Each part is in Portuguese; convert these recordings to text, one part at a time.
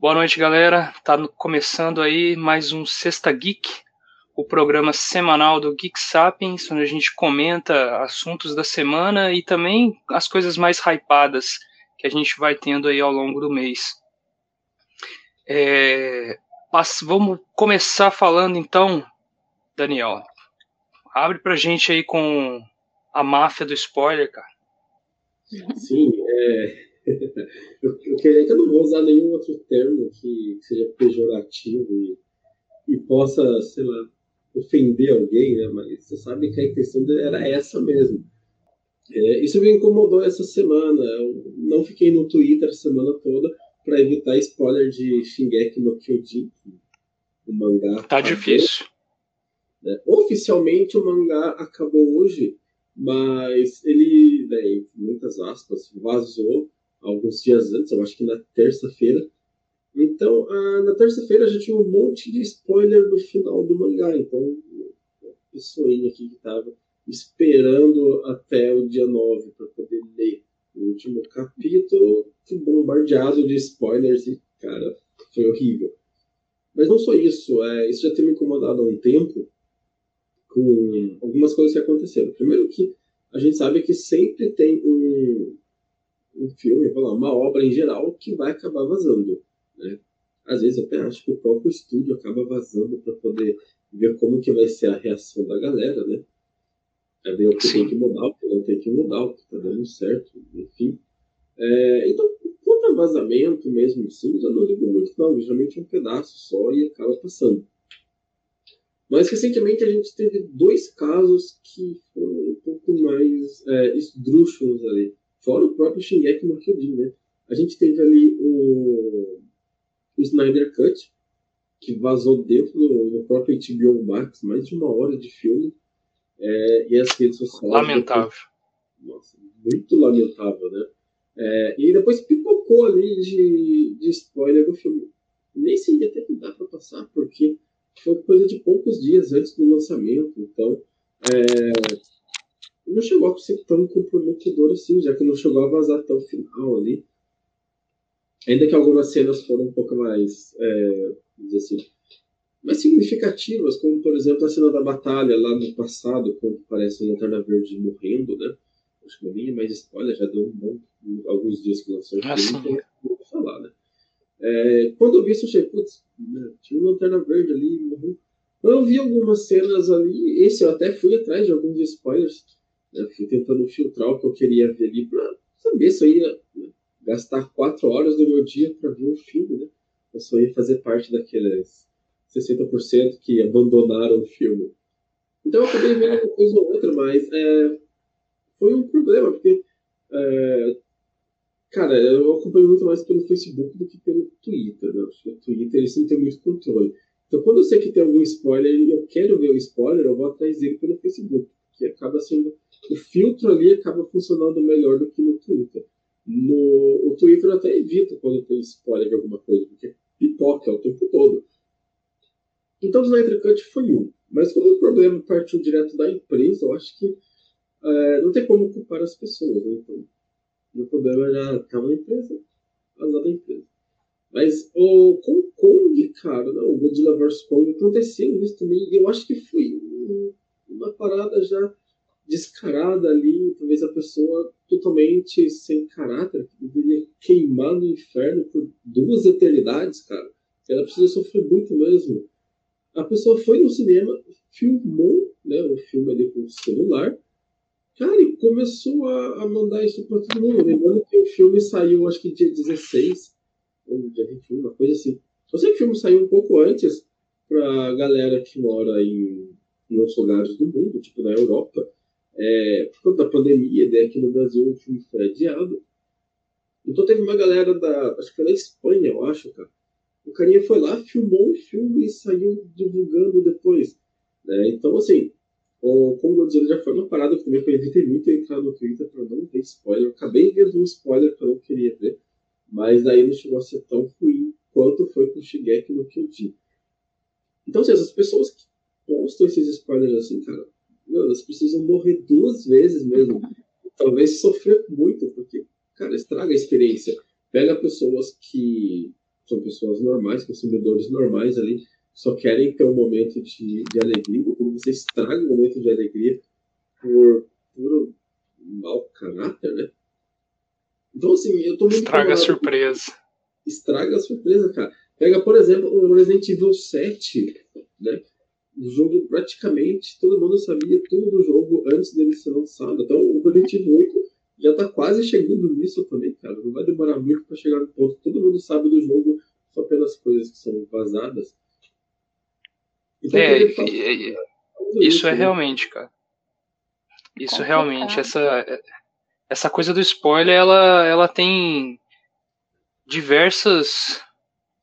Boa noite, galera. Tá começando aí mais um Sexta Geek, o programa semanal do Geek Sapiens, onde a gente comenta assuntos da semana e também as coisas mais hypadas que a gente vai tendo aí ao longo do mês. É, vamos começar falando então, Daniel. Abre pra gente aí com a máfia do spoiler, cara. Sim, é, eu, eu queria que eu não vou usar nenhum outro termo que, que seja pejorativo e, e, possa, sei lá, ofender alguém, né? Mas você sabe que a intenção dele era essa mesmo. É, isso me incomodou essa semana. Eu não fiquei no Twitter a semana toda para evitar spoiler de Shingeki no Kyojin, o mangá. Tá difícil. Né? Oficialmente o mangá acabou hoje, mas ele, né, muitas aspas, vazou alguns dias antes, eu acho que na terça-feira. Então, a, na terça-feira a gente tinha um monte de spoiler do final do mangá. Então, a pessoinha aqui que estava esperando até o dia 9 para poder ler o último capítulo, bombardeado de spoilers e, cara, foi horrível. Mas não só isso, é, isso já tem me incomodado há um tempo com algumas coisas que aconteceram. Primeiro que a gente sabe que sempre tem um, um filme, uma obra em geral, que vai acabar vazando. Né? Às vezes eu até acho que o próprio estúdio acaba vazando para poder ver como que vai ser a reação da galera, né? É ver o que Sim. tem que mudar, o que não tem que mudar, o que está dando certo, enfim. É, então, quanto a vazamento mesmo, assim, eu não ligo muito, não. Geralmente é um pedaço só e acaba passando. Mas recentemente a gente teve dois casos que foram um pouco mais é, esdrúxulos ali. Fora o próprio Shingeki no Kyojin, né? A gente teve ali o, o Snyder Cut, que vazou dentro do, do próprio HBO Max, mais de uma hora de filme. É, e as redes sociais... Lamentável. Nossa, muito lamentável, né? É, e depois pipocou ali de, de spoiler do filme. Nem sei até que dá para passar, porque foi coisa de poucos dias antes do lançamento. Então, é, não chegou a ser tão comprometedor assim, já que não chegou a vazar até o final ali. Ainda que algumas cenas foram um pouco mais, é, assim, mais significativas, como por exemplo a cena da batalha lá no passado, quando aparece o Lanterna Verde morrendo, né? Acho que não vinha mais spoiler, já deu um bom, alguns dias que lançou o filme, então não vou falar, né? É, quando eu vi isso, eu achei, putz, né, tinha uma Lanterna Verde ali, morreu. Eu vi algumas cenas ali, esse eu até fui atrás de alguns spoilers, né? Fui tentando filtrar o que eu queria ver ali para saber se eu ia né, gastar quatro horas do meu dia para ver um filme, né? Eu só ia fazer parte daqueles 60% que abandonaram o filme. Então eu acabei vendo uma coisa ou outra, mas é, foi um problema, porque, é, cara, eu acompanho muito mais pelo Facebook do que pelo Twitter, né? O Twitter eles não tem muito controle. Então, quando eu sei que tem algum spoiler e eu quero ver o spoiler, eu vou atrás dele pelo Facebook, que acaba sendo o filtro ali acaba funcionando melhor do que no Twitter. No, o Twitter até evita quando tem spoiler de alguma coisa, porque pipoca o tempo todo. Então, o Snyder foi um. Mas como o problema partiu direto da empresa, eu acho que é, não tem como culpar as pessoas. Né? Então, o problema já está na empresa, azar da empresa. Mas o, com Kong, cara, não, o Godzilla vs. Kong aconteceu isso também. Eu acho que foi uma parada já descarada ali, talvez a pessoa totalmente sem caráter, que deveria queimar no inferno por duas eternidades, cara. Ela precisa sofrer muito mesmo. A pessoa foi no cinema, filmou né, o filme ali com o celular, cara, e começou a, a mandar isso para todo mundo. Lembrando que o filme saiu, acho que dia 16, ou dia 21, uma coisa assim. Eu sei que o filme saiu um pouco antes para galera que mora em, em outros lugares do mundo, tipo na Europa é, por conta da pandemia, né, aqui no Brasil o filme foi adiado. Então teve uma galera da. Acho que foi da Espanha, eu acho, cara. O carinha foi lá, filmou o filme e saiu divulgando depois. Né? Então, assim, o, como eu dizia, já foi uma parada que também eu evitei muito entrar no Twitter para não ter spoiler. Eu acabei vendo um spoiler que eu não queria ver, mas daí não chegou a ser tão ruim quanto foi com o Shigeki no Kyojin. Então, assim, essas pessoas que postam esses spoilers assim, cara, meu, elas precisam morrer duas vezes mesmo. Talvez sofrer muito, porque, cara, estraga a experiência. Pega pessoas que são pessoas normais, consumidores normais ali, só querem ter um momento de, de alegria, quando você estraga o um momento de alegria por puro mau caráter, né? Então, assim, eu tô muito. Estraga a surpresa. Estraga a surpresa, cara. Pega, por exemplo, o Resident Evil 7, né? O jogo praticamente todo mundo sabia tudo do jogo antes dele ser lançado. Então, o Resident Evil 8 já tá quase chegando nisso também, cara. Não vai demorar muito para chegar no ponto. Todo mundo sabe do jogo só pelas coisas que são vazadas. Então, é, é, é, isso é né? realmente, cara. Isso realmente, essa essa coisa do spoiler, ela, ela tem diversos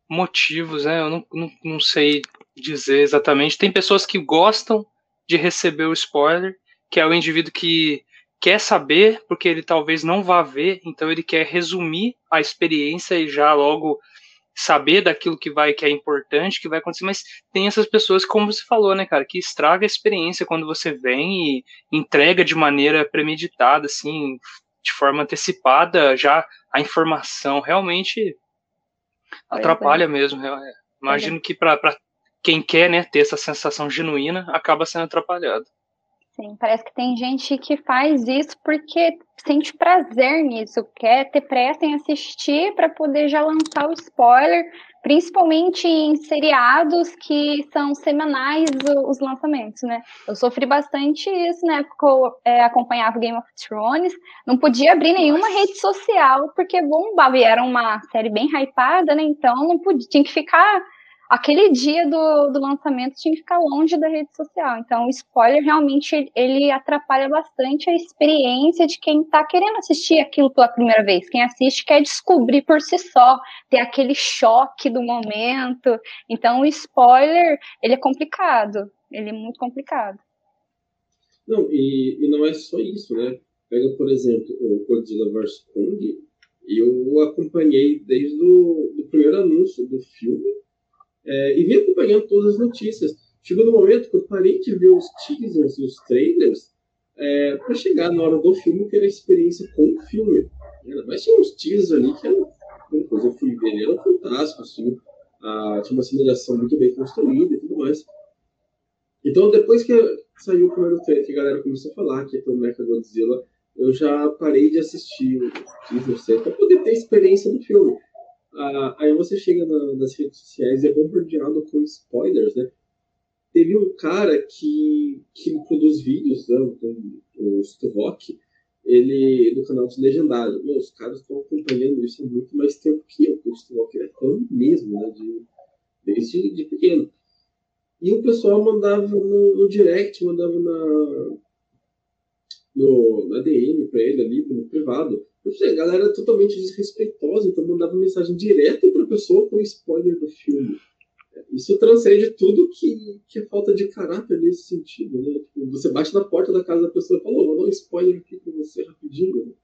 motivos, né? Eu não, não, não sei dizer exatamente. Tem pessoas que gostam de receber o spoiler, que é o indivíduo que quer saber, porque ele talvez não vá ver, então ele quer resumir a experiência e já logo saber daquilo que vai que é importante, que vai acontecer, mas tem essas pessoas, como você falou, né, cara, que estraga a experiência quando você vem e entrega de maneira premeditada, assim, de forma antecipada já a informação. Realmente atrapalha é. mesmo. É, imagino é. que para quem quer, né, ter essa sensação genuína, acaba sendo atrapalhado. Sim, parece que tem gente que faz isso porque sente prazer nisso, quer ter pressa em assistir para poder já lançar o spoiler, principalmente em seriados que são semanais os lançamentos, né? Eu sofri bastante isso na né? época eu é, acompanhava Game of Thrones, não podia abrir nenhuma rede social porque bombava, e era uma série bem hypada, né? Então não podia, tinha que ficar aquele dia do, do lançamento tinha que ficar longe da rede social. Então, o spoiler realmente ele atrapalha bastante a experiência de quem está querendo assistir aquilo pela primeira vez. Quem assiste quer descobrir por si só, ter aquele choque do momento. Então, o spoiler ele é complicado. Ele é muito complicado. Não, e, e não é só isso, né? Pega, por exemplo, o Godzilla vs. Kong, eu acompanhei desde o do primeiro anúncio do filme é, e vim acompanhando todas as notícias. Chegou no momento que eu parei de ver os teasers e os trailers é, para chegar na hora do filme ter a experiência com o filme. Mas tinha uns teasers ali que eram, depois eu fui ver, eram fantásticos, assim, ah, tinha uma simulação muito bem construída e tudo mais. Então, depois que saiu o primeiro trailer, que a galera começou a falar que ter o Mecha Godzilla, eu já parei de assistir o teaser para poder ter experiência do filme. Ah, aí você chega na, nas redes sociais e é bombardeado com spoilers, né? Teve um cara que, que produz vídeos, né, o Rock, ele no canal de Legendário. Meu, os caras estão acompanhando isso há muito mais tempo que eu, porque o Rock é fã mesmo, né? De, desde de pequeno. E o pessoal mandava no, no direct, mandava na, no, na DM para ele ali, no privado a galera é totalmente desrespeitosa, então mandava mensagem direta para a pessoa com spoiler do filme. Isso transcende tudo que, que é falta de caráter nesse sentido, né? Tipo, você bate na porta da casa da pessoa e fala, vou dar um spoiler aqui com você rapidinho.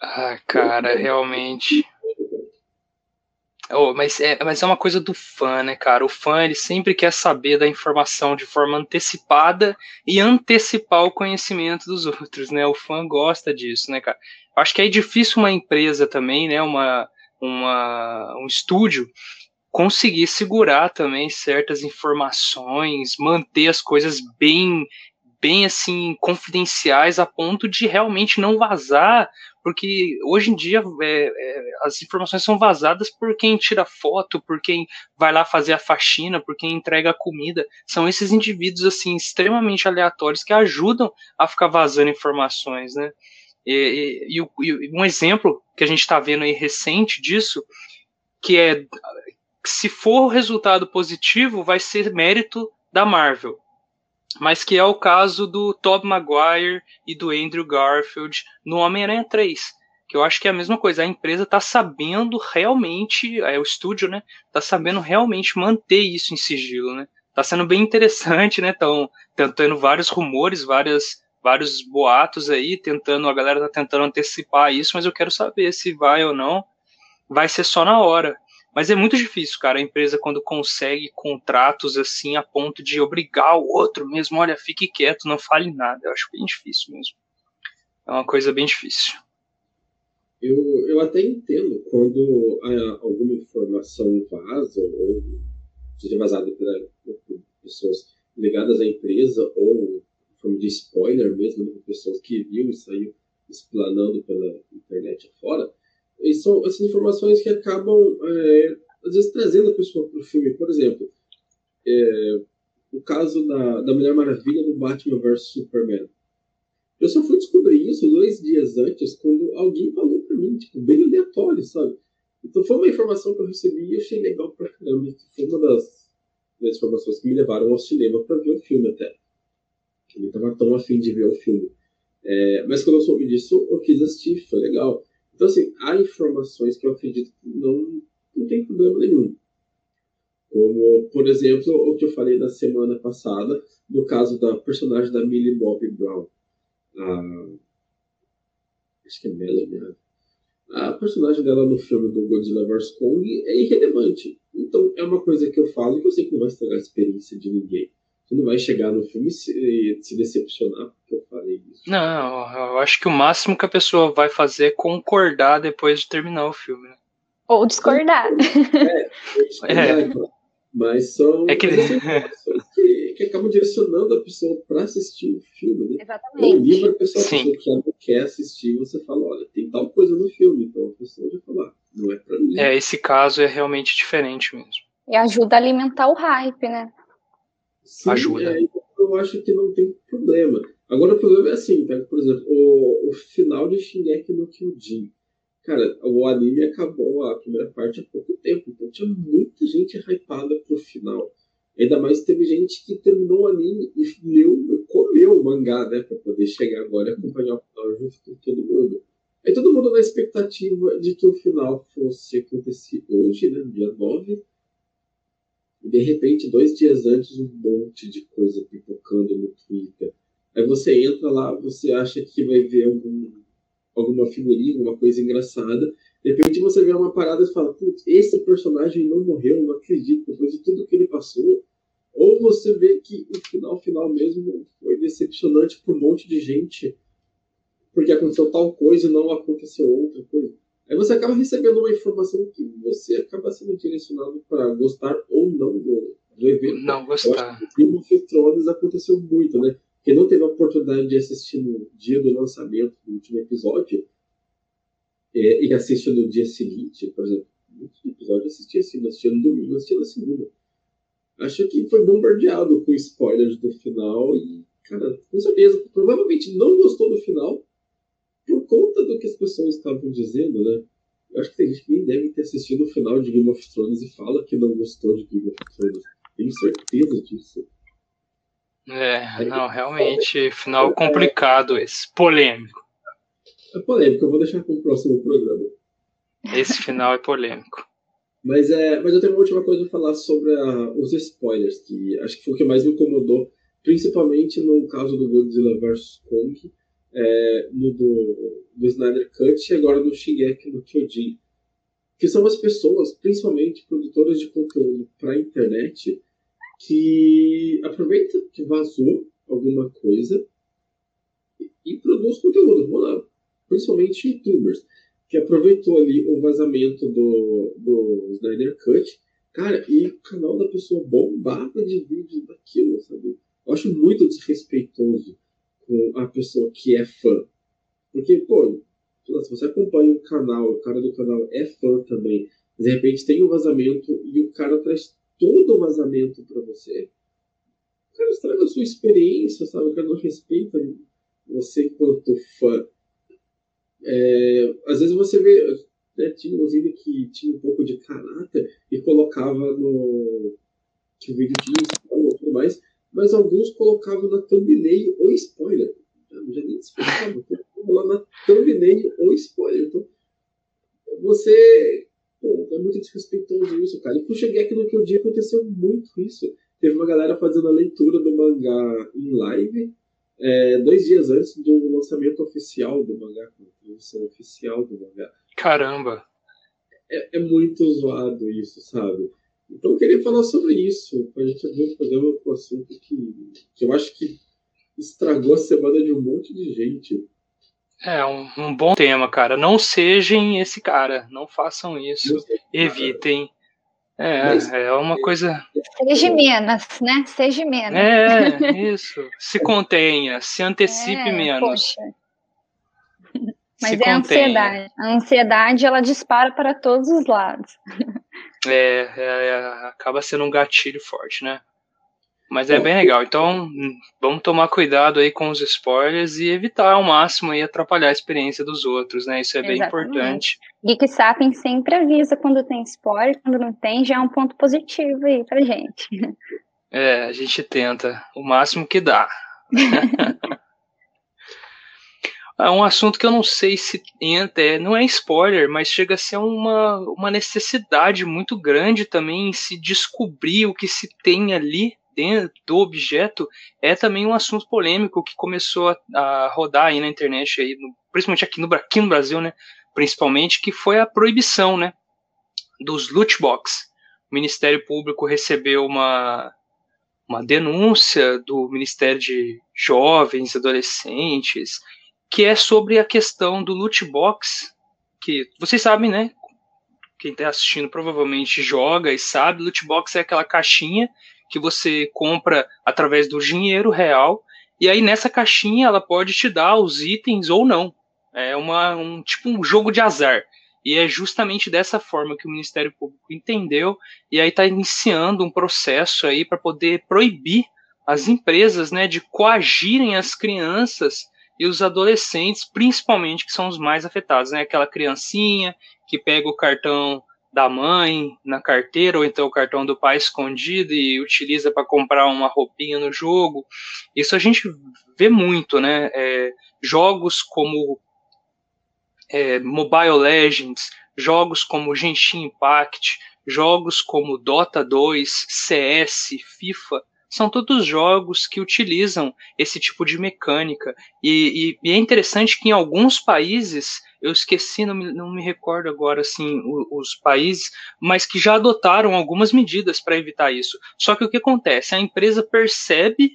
Ah, cara, realmente. Oh, mas, é, mas é uma coisa do fã, né, cara? O fã ele sempre quer saber da informação de forma antecipada e antecipar o conhecimento dos outros, né? O fã gosta disso, né, cara? Acho que é difícil uma empresa também, né? Uma, uma, um estúdio conseguir segurar também certas informações, manter as coisas bem bem assim confidenciais a ponto de realmente não vazar, porque hoje em dia é, é, as informações são vazadas por quem tira foto, por quem vai lá fazer a faxina, por quem entrega a comida. São esses indivíduos assim extremamente aleatórios que ajudam a ficar vazando informações, né? E, e, e um exemplo que a gente está vendo aí recente disso, que é se for o resultado positivo, vai ser mérito da Marvel mas que é o caso do Tobey Maguire e do Andrew Garfield no Homem-Aranha 3, que eu acho que é a mesma coisa, a empresa está sabendo realmente, é o estúdio, né, está sabendo realmente manter isso em sigilo, né, tá sendo bem interessante, né, estão tentando vários rumores, várias, vários boatos aí, tentando, a galera tá tentando antecipar isso, mas eu quero saber se vai ou não, vai ser só na hora, mas é muito difícil, cara, a empresa quando consegue contratos assim a ponto de obrigar o outro mesmo, olha, fique quieto, não fale nada. Eu acho bem difícil mesmo. É uma coisa bem difícil. Eu, eu até entendo quando alguma informação vaza ou seja vazada por pessoas ligadas à empresa ou forma de spoiler mesmo, né, pessoas que viram e saiu explanando pela internet afora, e são essas informações que acabam, é, às vezes, trazendo a pessoa para o filme. Por exemplo, é, o caso da, da Mulher Maravilha no Batman vs Superman. Eu só fui descobrir isso dois dias antes, quando alguém falou para mim, tipo, bem aleatório, sabe? Então foi uma informação que eu recebi e achei legal pra caramba. Foi uma das, das informações que me levaram ao cinema para ver o filme até. Eu não estava tão afim de ver o filme. É, mas quando eu soube disso, eu quis assistir, foi legal. Então, assim, há informações que eu acredito que não, não tem problema nenhum. Como, por exemplo, o que eu falei na semana passada, no caso da personagem da Millie Bobby Brown. A, acho que é Melanie. Né? A personagem dela no filme do Godzilla vs. Kong é irrelevante. Então, é uma coisa que eu falo que eu sei que não vai estragar a experiência de ninguém. Você não vai chegar no filme e se, se decepcionar porque eu falei isso. Não, eu acho que o máximo que a pessoa vai fazer é concordar depois de terminar o filme. Né? Ou discordar. É, discordar, é. Mas são é que... que, que acabam direcionando a pessoa para assistir o filme, né? Exatamente. O livro, a pessoa, a pessoa que não quer assistir, você fala, olha, tem tal coisa no filme, então a pessoa vai falar, não é para mim. É, esse caso é realmente diferente mesmo. E ajuda a alimentar o hype, né? Sim, ajuda. É, eu acho que não tem problema. Agora o problema é assim, pega, por exemplo, o, o final de Shingeki no Kyojin. Cara, o anime acabou a primeira parte há pouco tempo, então tinha muita gente hypada pro final. Ainda mais teve gente que terminou o anime e leu, comeu o mangá, né, pra poder chegar agora e acompanhar o final junto com todo mundo. Aí todo mundo na expectativa de que o final fosse acontecer hoje, né, dia 9, e de repente, dois dias antes, um monte de coisa pipocando no Twitter. Aí você entra lá, você acha que vai ver algum, alguma figurinha, alguma coisa engraçada. De repente você vê uma parada e fala, putz, esse personagem não morreu, não acredito, depois de tudo que ele passou. Ou você vê que o final final mesmo foi decepcionante para um monte de gente, porque aconteceu tal coisa e não aconteceu outra coisa. Aí você acaba recebendo uma informação que você acaba sendo direcionado para gostar ou não do, do evento. Não gostar. O Game of Thrones aconteceu muito, né? Quem não teve a oportunidade de assistir no dia do lançamento do último episódio é, e assiste no dia seguinte, por exemplo, muitos episódios assisti assim, assisti no domingo, assisti na segunda. Acho que foi bombardeado com spoilers do final e, cara, com certeza, provavelmente não gostou do final por conta do que as pessoas estavam dizendo, né? Eu acho que tem gente que nem deve ter assistido o final de Game of Thrones e fala que não gostou de Game of Thrones. Tenho certeza disso. É, não, realmente, final complicado esse, polêmico. É polêmico, eu vou deixar para o próximo programa. Esse final é polêmico. Mas, é, mas eu tenho uma última coisa a falar sobre a, os spoilers, que acho que foi o que mais me incomodou, principalmente no caso do Godzilla vs. Kong, é, no do, do Snyder Cut e agora no Shingeki no Kyojin, que são as pessoas, principalmente produtoras de conteúdo para internet, que aproveita que vazou alguma coisa e, e produz conteúdo. Vamos lá, principalmente youtubers, que aproveitou ali o vazamento do, do Snyder Cut, cara, e o canal da pessoa bombava de vídeos daquilo, sabe? Eu acho muito desrespeitoso com a pessoa que é fã. Porque, pô, se você acompanha o canal, o cara do canal é fã também, de repente tem um vazamento e o cara traz todo o vazamento para você, o cara estraga a sua experiência, sabe? O cara não respeita você enquanto fã. É, às vezes você vê, né, tinha inclusive que tinha um pouco de caráter e colocava no que o vídeo tinha e tudo mais, mas alguns colocavam na thumbnail ou spoiler. Já, já nem explicava, lá na thumbnail ou spoiler. Então, você. Pô, é muito desrespeitoso isso, cara. E eu cheguei aqui no dia aconteceu muito isso. Teve uma galera fazendo a leitura do mangá em live é, dois dias antes do lançamento oficial do mangá, a produção oficial do mangá. Caramba! É, é muito zoado isso, sabe? Então eu queria falar sobre isso, para a gente abrir um programa com um assunto que, que eu acho que estragou a semana de um monte de gente. É um, um, bom tema, cara. Não sejam esse cara. Não façam isso. Evitem. É, é uma coisa. Seja menos, né? Seja menos. É, isso. Se contenha, se antecipe é, menos. Poxa. Mas se é a ansiedade. A ansiedade ela dispara para todos os lados. É, é, é, acaba sendo um gatilho forte, né? Mas é bem legal. Então, vamos tomar cuidado aí com os spoilers e evitar ao máximo aí atrapalhar a experiência dos outros, né? Isso é bem Exatamente. importante. Geek Sapiens sempre avisa quando tem spoiler, quando não tem, já é um ponto positivo aí pra gente. É, a gente tenta o máximo que dá. é um assunto que eu não sei se entra, é, não é spoiler, mas chega a ser uma, uma necessidade muito grande também em se descobrir o que se tem ali dentro do objeto é também um assunto polêmico que começou a, a rodar aí na internet, aí, no, principalmente aqui no, aqui no Brasil, né? Principalmente, que foi a proibição, né? Dos loot box. O Ministério Público recebeu uma, uma denúncia do Ministério de Jovens, Adolescentes, que é sobre a questão do loot box, que vocês sabem, né? Quem está assistindo provavelmente joga e sabe, loot box é aquela caixinha que você compra através do dinheiro real, e aí nessa caixinha ela pode te dar os itens ou não. É uma, um tipo um jogo de azar. E é justamente dessa forma que o Ministério Público entendeu e aí está iniciando um processo aí para poder proibir as empresas, né, de coagirem as crianças e os adolescentes, principalmente que são os mais afetados, né? Aquela criancinha que pega o cartão da mãe na carteira, ou então o cartão do pai escondido e utiliza para comprar uma roupinha no jogo. Isso a gente vê muito, né? É, jogos como é, Mobile Legends, jogos como Genshin Impact, jogos como Dota 2, CS, FIFA, são todos jogos que utilizam esse tipo de mecânica. E, e, e é interessante que em alguns países eu esqueci, não me, não me recordo agora assim os, os países, mas que já adotaram algumas medidas para evitar isso. Só que o que acontece? A empresa percebe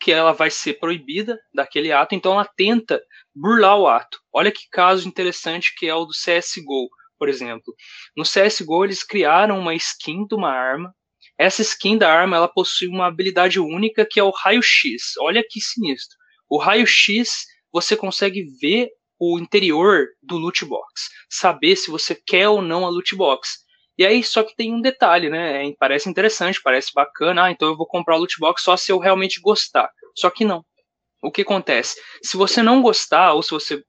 que ela vai ser proibida daquele ato, então ela tenta burlar o ato. Olha que caso interessante que é o do CSGO, por exemplo. No CSGO eles criaram uma skin de uma arma. Essa skin da arma ela possui uma habilidade única que é o raio-x. Olha que sinistro. O raio-x você consegue ver o interior do loot box, saber se você quer ou não a loot box. E aí, só que tem um detalhe, né? É, parece interessante, parece bacana, ah, então eu vou comprar o loot box só se eu realmente gostar. Só que não. O que acontece? Se você não gostar, ou se você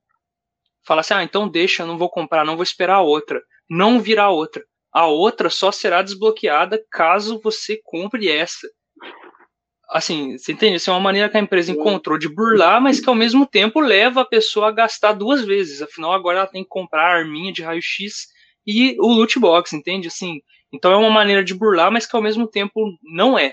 falar assim, ah, então deixa, eu não vou comprar, não vou esperar a outra. Não virá outra. A outra só será desbloqueada caso você compre essa assim, você entende? Isso é uma maneira que a empresa encontrou de burlar, mas que ao mesmo tempo leva a pessoa a gastar duas vezes. Afinal, agora ela tem que comprar a arminha de raio-x e o loot box, entende? Assim, então é uma maneira de burlar, mas que ao mesmo tempo não é.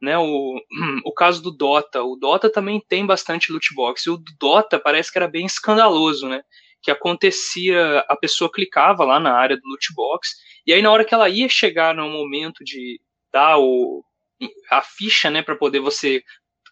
Né, o, o caso do Dota, o Dota também tem bastante loot box, e o Dota parece que era bem escandaloso, né? Que acontecia, a pessoa clicava lá na área do loot box, e aí na hora que ela ia chegar no momento de dar o, a ficha, né, para poder você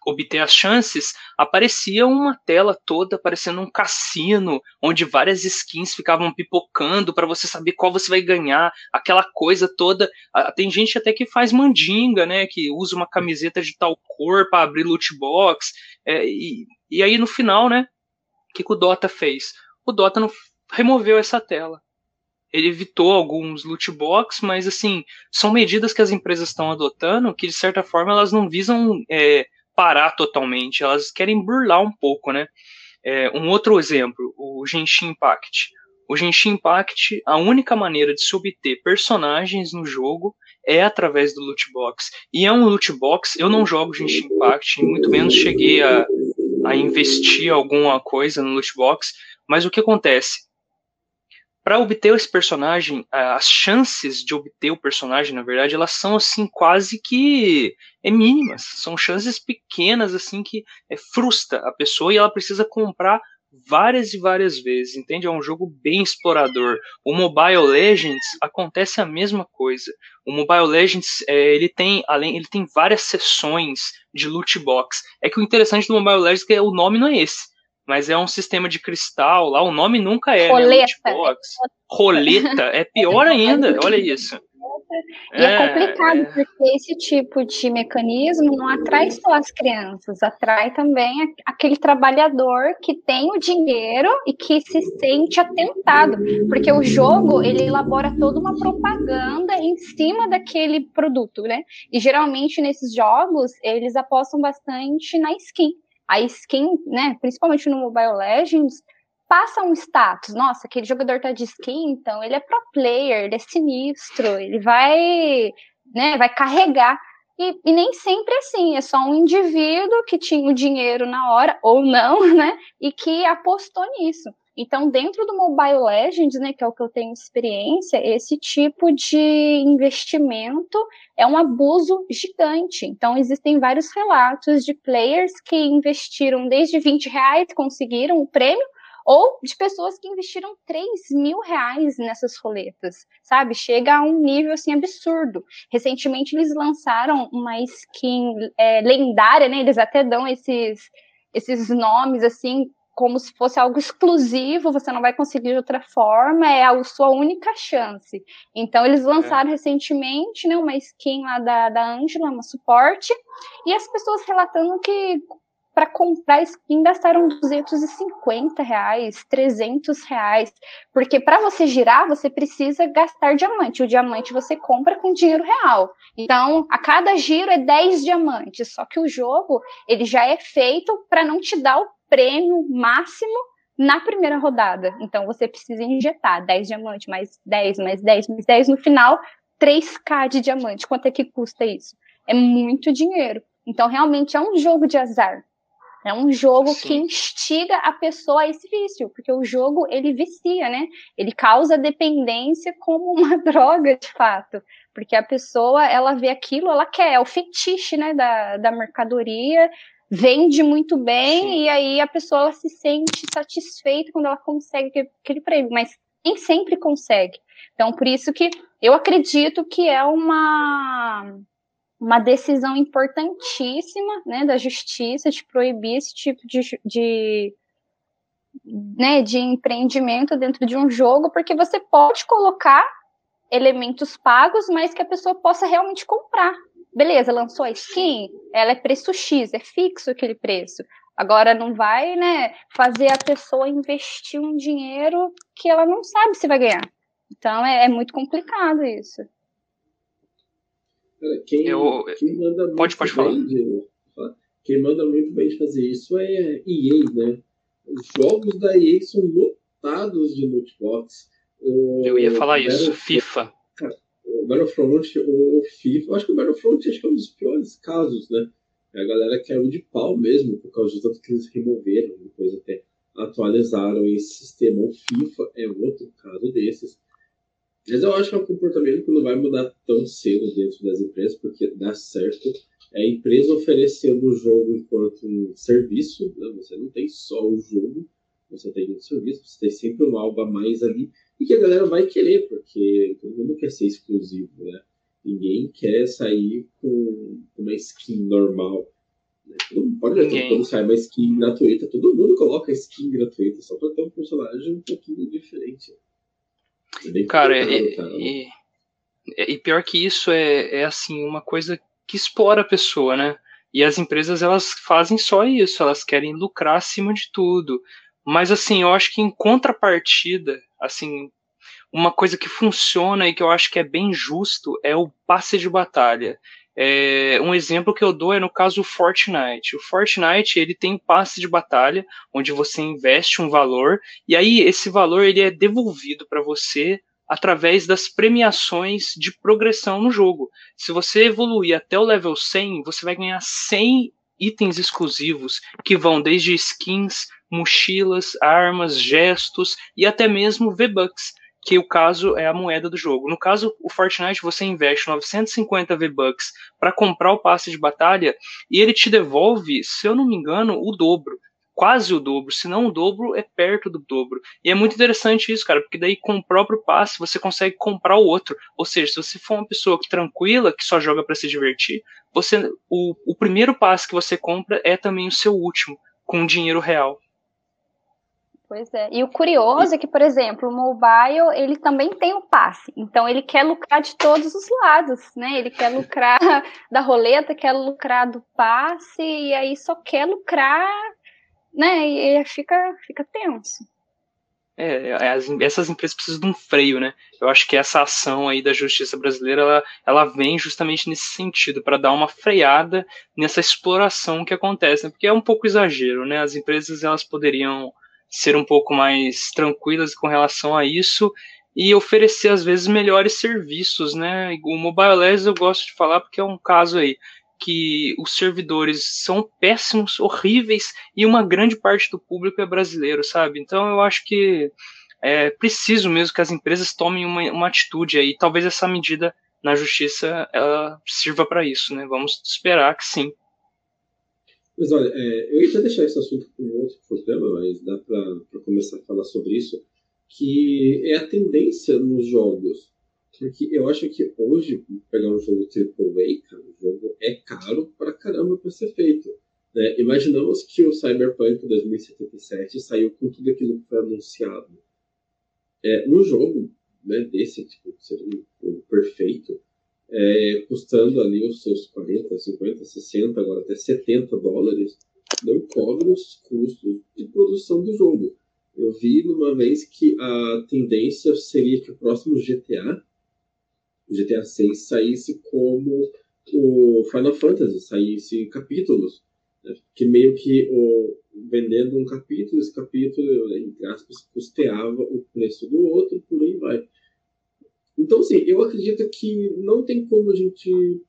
obter as chances, aparecia uma tela toda parecendo um cassino, onde várias skins ficavam pipocando para você saber qual você vai ganhar, aquela coisa toda. Tem gente até que faz mandinga, né, que usa uma camiseta de tal cor para abrir loot box. É, e, e aí no final, né, o que, que o Dota fez? O Dota não removeu essa tela ele evitou alguns loot box, mas assim, são medidas que as empresas estão adotando que, de certa forma, elas não visam é, parar totalmente, elas querem burlar um pouco, né? É, um outro exemplo, o Genshin Impact. O Genshin Impact, a única maneira de se obter personagens no jogo é através do loot box. E é um loot box, eu não jogo Genshin Impact, muito menos cheguei a, a investir alguma coisa no loot box, mas o que acontece? para obter esse personagem, as chances de obter o personagem, na verdade, elas são assim quase que é mínimas. São chances pequenas assim que é, frustra a pessoa e ela precisa comprar várias e várias vezes, entende? É um jogo bem explorador. O Mobile Legends acontece a mesma coisa. O Mobile Legends é, ele tem além ele tem várias sessões de loot box. É que o interessante do Mobile Legends é que o nome não é esse mas é um sistema de cristal lá, o nome nunca é, Roleta. Né? Roleta, é pior ainda, olha isso. E é, é complicado, é... porque esse tipo de mecanismo não atrai só as crianças, atrai também aquele trabalhador que tem o dinheiro e que se sente atentado, porque o jogo ele elabora toda uma propaganda em cima daquele produto, né? E geralmente nesses jogos eles apostam bastante na skin. A skin, né, principalmente no Mobile Legends, passa um status. Nossa, aquele jogador tá de skin, então ele é pro player, ele é sinistro, ele vai, né, vai carregar. E, e, nem sempre é assim, é só um indivíduo que tinha o dinheiro na hora, ou não, né, e que apostou nisso. Então, dentro do Mobile Legends, né, que é o que eu tenho experiência, esse tipo de investimento é um abuso gigante. Então, existem vários relatos de players que investiram desde 20 reais, conseguiram o prêmio, ou de pessoas que investiram 3 mil reais nessas roletas, sabe? Chega a um nível assim absurdo. Recentemente eles lançaram uma skin é, lendária, né? Eles até dão esses, esses nomes assim como se fosse algo exclusivo, você não vai conseguir de outra forma, é a sua única chance. Então, eles é. lançaram é. recentemente né, uma skin lá da, da Angela, uma suporte, e as pessoas relatando que para comprar skin gastaram 250 reais, 300 reais, porque para você girar você precisa gastar diamante. O diamante você compra com dinheiro real. Então, a cada giro é 10 diamantes. Só que o jogo ele já é feito para não te dar o prêmio máximo na primeira rodada. Então, você precisa injetar 10 diamantes, mais 10, mais 10, mais 10. No final, 3k de diamante. Quanto é que custa isso? É muito dinheiro. Então, realmente é um jogo de azar. É um jogo Sim. que instiga a pessoa a esse vício, porque o jogo ele vicia, né? Ele causa dependência como uma droga, de fato. Porque a pessoa, ela vê aquilo, ela quer, é o fetiche, né, da, da mercadoria, vende muito bem, Sim. e aí a pessoa se sente satisfeita quando ela consegue aquele prêmio, mas nem sempre consegue. Então, por isso que eu acredito que é uma uma decisão importantíssima né, da justiça de proibir esse tipo de, de, né, de empreendimento dentro de um jogo, porque você pode colocar elementos pagos, mas que a pessoa possa realmente comprar. Beleza, lançou a skin, ela é preço X, é fixo aquele preço. Agora não vai, né, fazer a pessoa investir um dinheiro que ela não sabe se vai ganhar. Então é, é muito complicado isso. Quem, eu, quem manda muito pode, pode falar. De, quem manda muito bem de fazer isso é EA, né? Os jogos da EA são lotados de lootbox. Eu ia falar isso, FIFA. Battlefront, o FIFA, eu acho que o Battlefront acho que é um dos piores casos, né? A galera caiu de pau mesmo, por causa de tanto que eles removeram, depois até atualizaram esse sistema. O FIFA é outro caso desses. Mas eu acho que é um comportamento que não vai mudar tão cedo dentro das empresas, porque dá certo. É a empresa oferecendo o jogo enquanto um serviço, né? você não tem só o jogo, você tem um serviço, você tem sempre um algo a mais ali, e que a galera vai querer, porque todo mundo quer ser exclusivo, né? Ninguém quer sair com uma skin normal. Né? Pode ver, quando sai uma skin gratuita, todo mundo coloca skin gratuita só para ter um personagem um pouquinho diferente. Cara, e, e, e, pior que isso é, é assim, uma coisa que explora a pessoa, né? E as empresas elas fazem só isso, elas querem lucrar acima de tudo. Mas assim, eu acho que em contrapartida, assim, uma coisa que funciona e que eu acho que é bem justo é o passe de batalha. É, um exemplo que eu dou é no caso do Fortnite. O Fortnite ele tem passe de batalha, onde você investe um valor e aí esse valor ele é devolvido para você através das premiações de progressão no jogo. Se você evoluir até o level 100, você vai ganhar 100 itens exclusivos que vão desde skins, mochilas, armas, gestos e até mesmo V-Bucks que o caso é a moeda do jogo. No caso, o Fortnite você investe 950 V-Bucks para comprar o passe de batalha e ele te devolve, se eu não me engano, o dobro. Quase o dobro, se não o dobro, é perto do dobro. E é muito interessante isso, cara, porque daí com o próprio passe você consegue comprar o outro. Ou seja, se você for uma pessoa tranquila, que só joga para se divertir, você o, o primeiro passe que você compra é também o seu último, com dinheiro real. Pois é. E o curioso é que, por exemplo, o mobile, ele também tem o passe. Então, ele quer lucrar de todos os lados, né? Ele quer lucrar da roleta, quer lucrar do passe, e aí só quer lucrar, né? E fica, fica tenso. É, é, as, essas empresas precisam de um freio, né? Eu acho que essa ação aí da justiça brasileira, ela, ela vem justamente nesse sentido, para dar uma freada nessa exploração que acontece, né? porque é um pouco exagero, né? As empresas, elas poderiam ser um pouco mais tranquilas com relação a isso e oferecer, às vezes, melhores serviços, né? O Mobile Legends eu gosto de falar porque é um caso aí que os servidores são péssimos, horríveis, e uma grande parte do público é brasileiro, sabe? Então eu acho que é preciso mesmo que as empresas tomem uma, uma atitude aí. Talvez essa medida na justiça ela sirva para isso, né? Vamos esperar que sim. Mas olha, é, eu ia deixar esse assunto para um outro programa, mas dá para começar a falar sobre isso, que é a tendência nos jogos porque eu acho que hoje, pegar um jogo AAA, cara, o jogo é caro pra caramba pra ser feito. Né? Imaginamos que o Cyberpunk 2077 saiu com tudo aquilo que foi anunciado. É, um jogo né, desse, tipo, seria um, um perfeito, é, custando ali os seus 40, 50, 60, agora até 70 dólares, não cobre os custos de produção do jogo. Eu vi numa vez que a tendência seria que o próximo GTA o GTA 6 saísse como o Final Fantasy, saísse capítulos, né? que meio que o, vendendo um capítulo, esse capítulo, entre aspas, custeava o preço do outro, por aí vai. Então, assim, eu acredito que não tem como a gente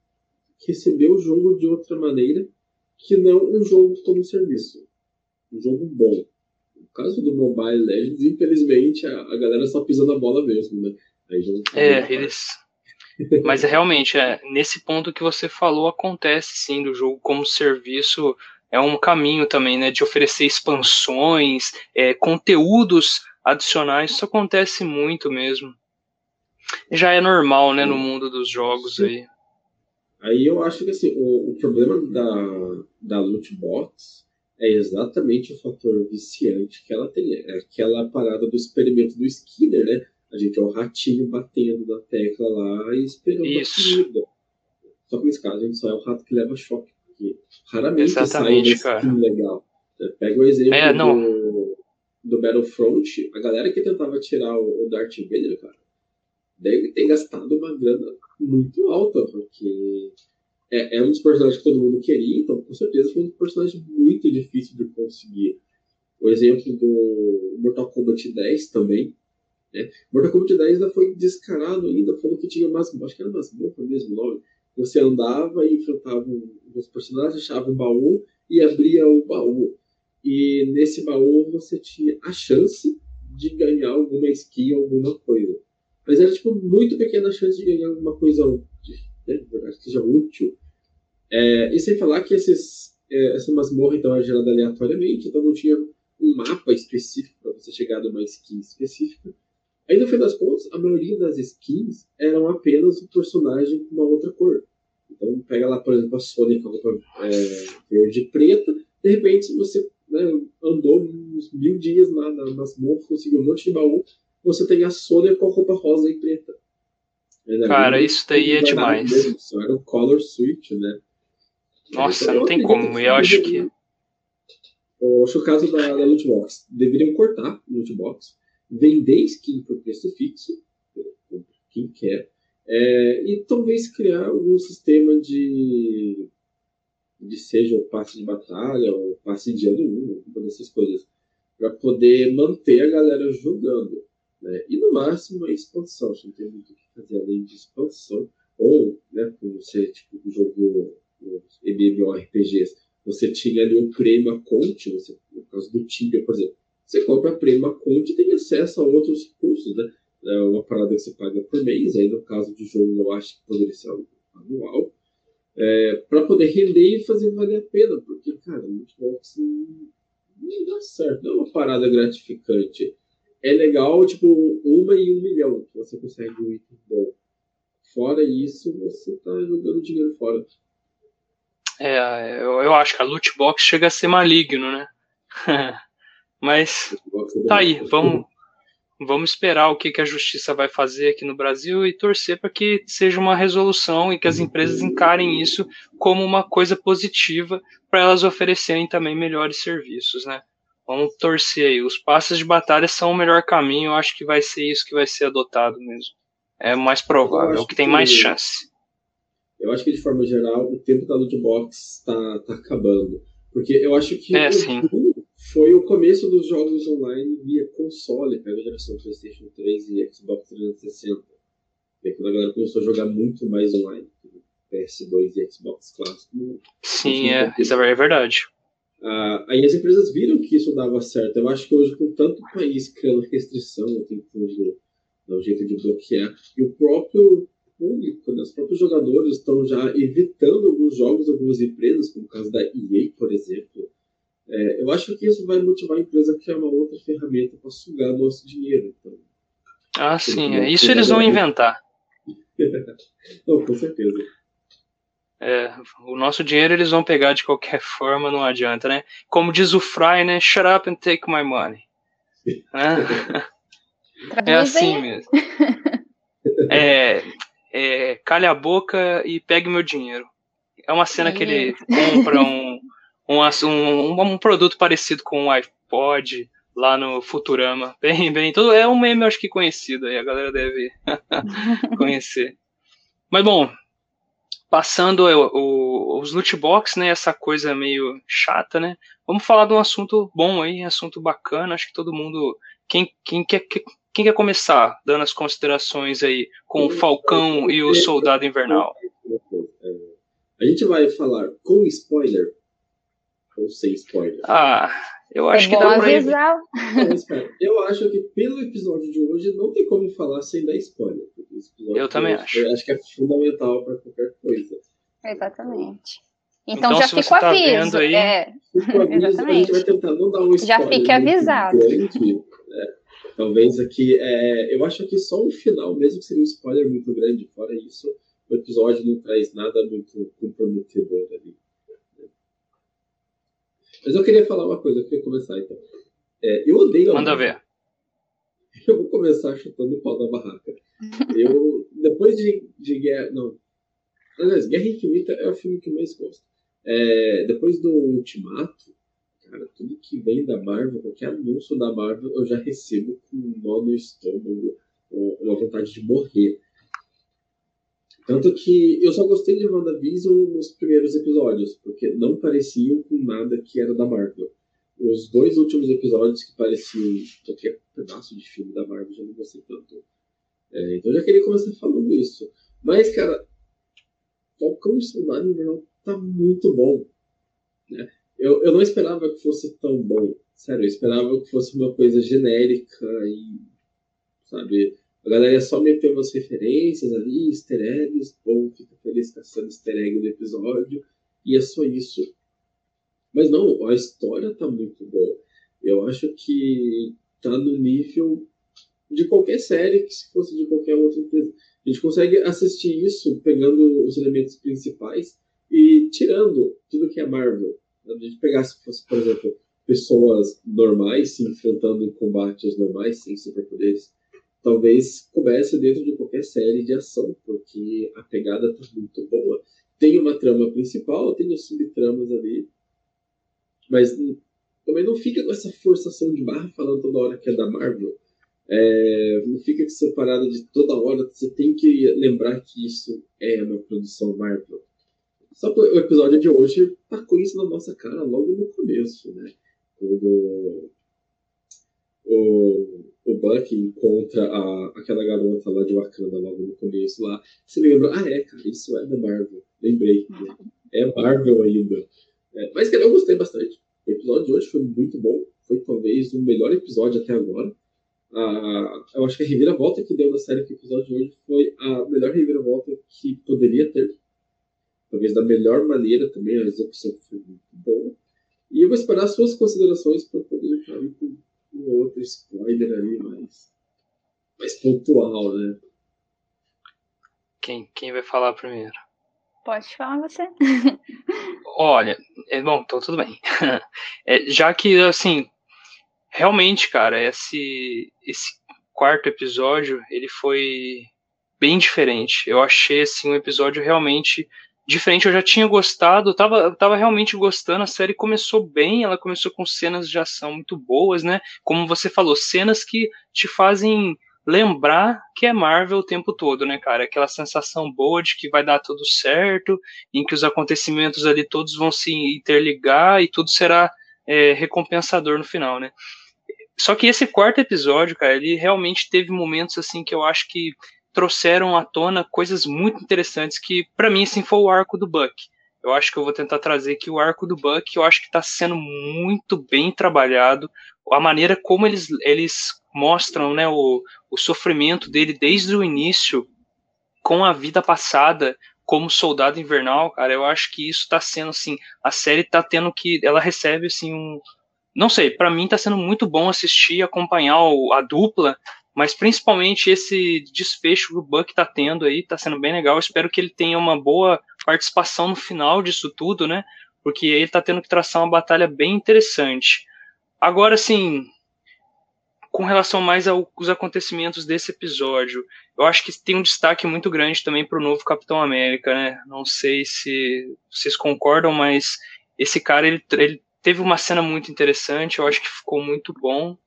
receber o jogo de outra maneira que não um jogo como serviço. Um jogo bom. No caso do Mobile Legends, infelizmente, a, a galera só pisa na bola mesmo, né? Aí já é, eles, mas realmente, é, nesse ponto que você falou, acontece sim do jogo como serviço. É um caminho também, né? De oferecer expansões, é, conteúdos adicionais. Isso acontece muito mesmo. Já é normal, né, no mundo dos jogos aí. Aí eu acho que assim, o, o problema da, da loot box é exatamente o fator viciante que ela tem. É aquela parada do experimento do Skinner, né? A gente é o ratinho batendo na tecla lá e esperando Isso. a comida. Só que nesse caso a gente só é o rato que leva choque, porque raramente Exatamente, sai um legal. Pega o exemplo é, do, do Battlefront, a galera que tentava tirar o, o Darth Vader, cara, deve ter gastado uma grana muito alta, porque é, é, um dos personagens que todo mundo queria, então com certeza foi um personagem muito difícil de conseguir. O exemplo do Mortal Kombat 10 também, né? Mortal Kombat 10 ainda foi descarado ainda, falando que tinha mais, acho que era masmorra mesmo nome. Você andava e enfrentava os personagens, achava um baú e abria o baú. E nesse baú você tinha a chance de ganhar alguma skin, alguma coisa. Mas era tipo muito pequena a chance de ganhar alguma coisa né, verdade, que seja útil. É, e sem falar que esses, é, essa masmorra então era gerada aleatoriamente, então não tinha um mapa específico para você chegar numa skin específica. Aí, no fim das contas, a maioria das skins eram apenas o personagem com uma outra cor. Então, pega lá, por exemplo, a Sony com a roupa é, verde e preta. De repente, você né, andou uns mil dias lá na masmorra, conseguiu um monte de baú. Você tem a Sony com a roupa rosa e preta. Cara, isso daí é demais. Mesmo, só era o color switch, né? Nossa, então, não tem como. Eu acho que. Eu acho o caso da, da Lootbox. Deveriam cortar o Lootbox vender skin por preço fixo, quem quer, é, e talvez criar algum sistema de, de seja o passe de batalha ou passe de ano 1, uma dessas coisas, para poder manter a galera jogando. Né? E no máximo a expansão, não tem muito o que fazer além de expansão, ou, né, como você tipo, jogou MMORPGs, você tinha ali um prêmio a conte, você, no caso do Tibia, por exemplo, você compra a Prima Conte e tem acesso a outros recursos, né? É uma parada que você paga por mês, aí no caso de jogo eu acho que poderia ser algo anual, é, para poder render e fazer valer a pena, porque, cara, o Xbox não dá certo, não é uma parada gratificante. É legal, tipo, uma em um milhão que você consegue um item bom. Fora isso, você tá jogando dinheiro fora. É, eu, eu acho que a loot box chega a ser maligno, né? Mas tá aí, vamos, vamos esperar o que, que a justiça vai fazer aqui no Brasil e torcer para que seja uma resolução e que as empresas encarem isso como uma coisa positiva para elas oferecerem também melhores serviços, né? Vamos torcer aí. Os passos de batalha são o melhor caminho. Eu acho que vai ser isso que vai ser adotado mesmo. É mais provável, o que tem mais chance. Eu acho que, de forma geral, o tempo da loot box está tá acabando. Porque eu acho que é, o foi o começo dos jogos online via console, pega a geração PlayStation 3 e Xbox 360. E quando a galera começou a jogar muito mais online. PS2 e Xbox clássico. Sim, é, isso é verdade. Ah, aí as empresas viram que isso dava certo. Eu acho que hoje, com tanto país criando restrição, tentando dar um jeito de bloquear, e o próprio público, né, os próprios jogadores estão já evitando alguns jogos, algumas empresas, como o caso da EA, por exemplo. É, eu acho que isso vai motivar a empresa a criar uma outra ferramenta para sugar nosso dinheiro. Então, ah, sim, é. isso eles vão inventar. Não, com certeza. É, o nosso dinheiro eles vão pegar de qualquer forma, não adianta, né? Como diz o Fry, né? Shut up and take my money. É, é assim mesmo. É, é, calha a boca e pegue meu dinheiro. É uma cena que ele compra um, um, um, um produto parecido com um iPod lá no Futurama. Bem, bem, tudo é um meme, acho que conhecido aí, a galera deve conhecer. Mas bom, passando o, o, os loot box, né, essa coisa meio chata, né? Vamos falar de um assunto bom aí, assunto bacana. Acho que todo mundo, quem, quem quer quem quer começar dando as considerações aí com o Falcão e o Soldado Invernal? A gente vai falar com spoiler ou sem spoiler? Ah, eu acho é que dá pra avisar. Eu acho que pelo episódio de hoje não tem como falar sem dar spoiler. Eu também acho. Eu acho que é fundamental para qualquer coisa. Exatamente. Então, então já fica o tá aviso. Aí... É. Aviso, a gente vai tentar não dar um spoiler. Já fique avisado. Grande, né? Talvez aqui, é, eu acho que só o final mesmo seria um spoiler muito grande. Fora isso, o episódio não traz nada muito comprometedor ali. Mas eu queria falar uma coisa, eu queria começar então. É, eu odeio. Manda ver. Eu vou começar chutando o pau da barraca. Eu, depois de, de Guerra. Não. Aliás, Guerra Infinita é o filme que eu mais gosto. É, depois do Ultimato, Cara, tudo que vem da Marvel, qualquer anúncio da Marvel, eu já recebo com um nó no estômago, uma vontade de morrer. Tanto que eu só gostei de WandaVision nos primeiros episódios, porque não pareciam com nada que era da Marvel. Os dois últimos episódios que pareciam qualquer pedaço de filme da Marvel já não gostei tanto. É, então eu já queria começar falando isso. Mas, cara, Falcão e Soldado Invernal tá muito bom. Né? Eu, eu não esperava que fosse tão bom. Sério, eu esperava que fosse uma coisa genérica e. Sabe? A galera só meteu umas referências ali, easter eggs, bom, fica feliz caçando easter egg do episódio, e é só isso. Mas não, a história tá muito boa. Eu acho que tá no nível de qualquer série que se fosse de qualquer outra empresa. A gente consegue assistir isso pegando os elementos principais e tirando tudo que é Marvel a gente pegasse, por exemplo, pessoas normais se enfrentando em combates normais, sem superpoderes, talvez coubesse dentro de qualquer série de ação, porque a pegada tá muito boa. Tem uma trama principal, tem os subtramas ali, mas também não fica com essa forçação de barra falando toda hora que é da Marvel. É, não fica com essa parada de toda hora você tem que lembrar que isso é uma produção Marvel. Só que o episódio de hoje tacou isso na nossa cara logo no começo, né? Quando o, o Buck encontra a, aquela garota lá de Wakanda logo no começo lá. Você lembra, ah é, cara, isso é da Marvel. Lembrei. Né? É Marvel ainda. É, mas, cara, eu gostei bastante. O episódio de hoje foi muito bom. Foi talvez o melhor episódio até agora. Ah, eu acho que a reviravolta que deu na série que o episódio de hoje foi a melhor reviravolta que poderia ter talvez da melhor maneira também, a execução foi muito boa. E eu vou esperar as suas considerações para poder entrar com um outro spoiler ali mais, mais pontual, né? Quem, quem vai falar primeiro? Pode falar você. Olha, é, bom, então tudo bem. É, já que, assim, realmente, cara, esse, esse quarto episódio, ele foi bem diferente. Eu achei, assim, um episódio realmente diferente. Eu já tinha gostado, tava, tava realmente gostando. A série começou bem, ela começou com cenas de ação muito boas, né? Como você falou, cenas que te fazem lembrar que é Marvel o tempo todo, né, cara? Aquela sensação boa de que vai dar tudo certo, em que os acontecimentos ali todos vão se interligar e tudo será é, recompensador no final, né? Só que esse quarto episódio, cara, ele realmente teve momentos assim que eu acho que trouxeram à tona coisas muito interessantes que, para mim, assim, foi o arco do Buck. Eu acho que eu vou tentar trazer aqui o arco do Buck, eu acho que está sendo muito bem trabalhado. A maneira como eles, eles mostram né, o, o sofrimento dele desde o início com a vida passada como soldado invernal, cara, eu acho que isso está sendo assim, a série está tendo que, ela recebe assim um, não sei, para mim está sendo muito bom assistir, acompanhar a dupla mas principalmente esse desfecho que o Buck tá tendo aí, tá sendo bem legal. Eu espero que ele tenha uma boa participação no final disso tudo, né? Porque ele tá tendo que traçar uma batalha bem interessante. Agora, assim, com relação mais aos acontecimentos desse episódio, eu acho que tem um destaque muito grande também para o novo Capitão América, né? Não sei se vocês concordam, mas esse cara ele, ele teve uma cena muito interessante, eu acho que ficou muito bom.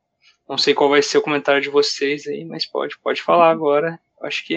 Não sei qual vai ser o comentário de vocês aí, mas pode, pode falar agora. Acho que.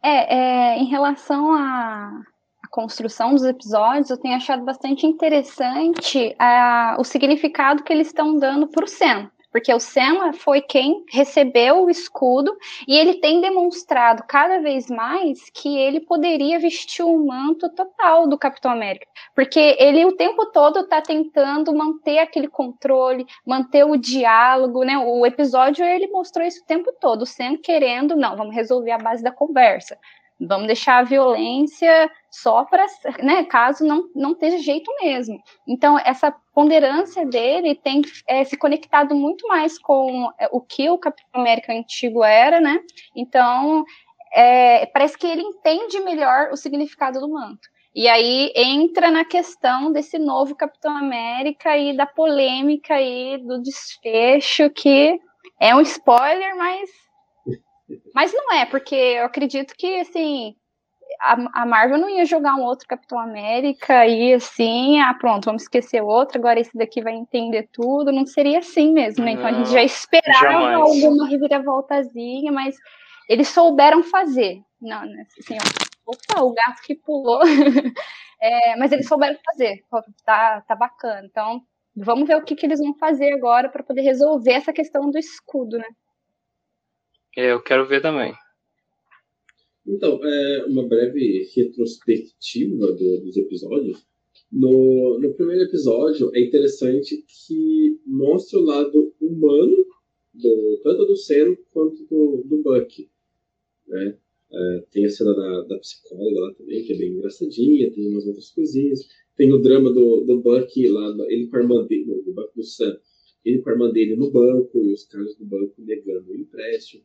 É, é em relação à construção dos episódios, eu tenho achado bastante interessante uh, o significado que eles estão dando para o Sam porque o Sam foi quem recebeu o escudo e ele tem demonstrado cada vez mais que ele poderia vestir o manto total do Capitão América, porque ele o tempo todo está tentando manter aquele controle, manter o diálogo, né? O episódio ele mostrou isso o tempo todo, o Sam querendo, não, vamos resolver a base da conversa. Vamos deixar a violência só para, né, caso não, não esteja jeito mesmo. Então, essa ponderância dele tem é, se conectado muito mais com é, o que o Capitão América antigo era, né? Então, é, parece que ele entende melhor o significado do manto. E aí entra na questão desse novo Capitão América e da polêmica aí do desfecho, que é um spoiler, mas mas não é, porque eu acredito que, assim, a, a, Marvel não ia jogar um outro Capitão América e assim, ah, pronto, vamos esquecer outro, agora esse daqui vai entender tudo. Não seria assim mesmo, né? Então a gente já esperava jamais. alguma reviravoltazinha, mas eles souberam fazer. Não, né? Assim, ó, opa, o gato que pulou. é, mas eles souberam fazer. Tá, tá bacana. Então, vamos ver o que, que eles vão fazer agora para poder resolver essa questão do escudo, né? É, eu quero ver também. Então, é uma breve retrospectiva do, dos episódios. No, no primeiro episódio, é interessante que mostra o lado humano, do, tanto do Sam quanto do, do Buck. Né? É, tem a cena da, da psicóloga lá também, que é bem engraçadinha, tem umas outras coisinhas. Tem o drama do, do Buck lá, ele com a irmã dele, do Buck do Sam, ele com a irmã dele no banco e os caras do banco negando o empréstimo.